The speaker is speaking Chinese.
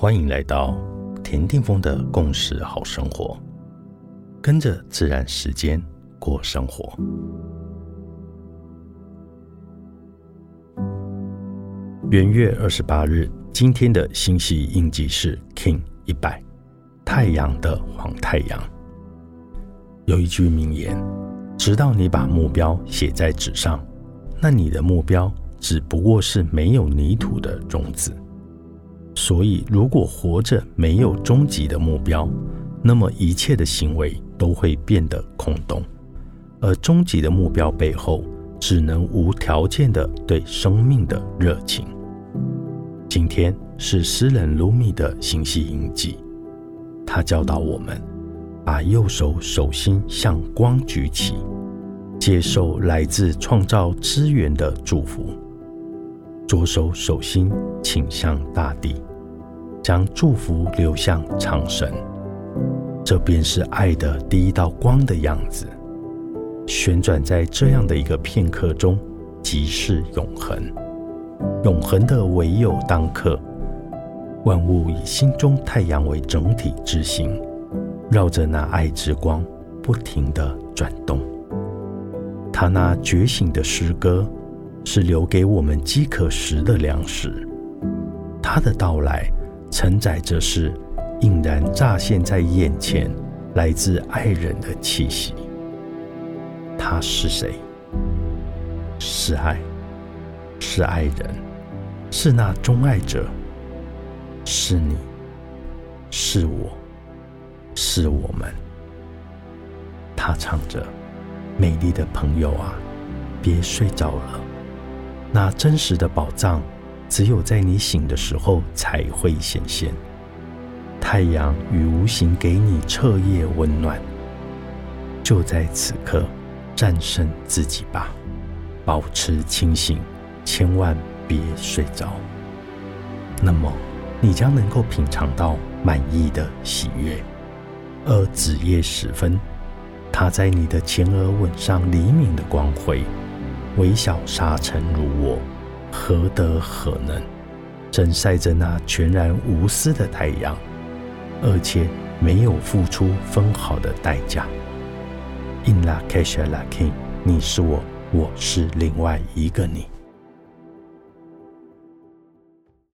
欢迎来到田定峰的共识好生活，跟着自然时间过生活。元月二十八日，今天的星系印记是 King 一百，太阳的黄太阳。有一句名言：直到你把目标写在纸上，那你的目标只不过是没有泥土的种子。所以，如果活着没有终极的目标，那么一切的行为都会变得空洞。而终极的目标背后，只能无条件的对生命的热情。今天是诗人卢米的星系印记，他教导我们：把右手手心向光举起，接受来自创造资源的祝福；左手手心倾向大地。将祝福流向长神，这便是爱的第一道光的样子。旋转在这样的一个片刻中，即是永恒。永恒的唯有当刻，万物以心中太阳为整体之行，绕着那爱之光不停地转动。他那觉醒的诗歌，是留给我们饥渴时的粮食。他的到来。承载着是映然乍现在眼前，来自爱人的气息。他是谁？是爱，是爱人，是那钟爱者，是你，是我，是我们。他唱着：“美丽的朋友啊，别睡着了，那真实的宝藏。”只有在你醒的时候才会显现。太阳与无形给你彻夜温暖，就在此刻战胜自己吧，保持清醒，千万别睡着。那么，你将能够品尝到满意的喜悦。而子夜时分，它在你的前额吻上黎明的光辉，微小沙尘如我。何德何能，正晒着那全然无私的太阳，而且没有付出分毫的代价。In la k a s h a la king，你是我，我是另外一个你。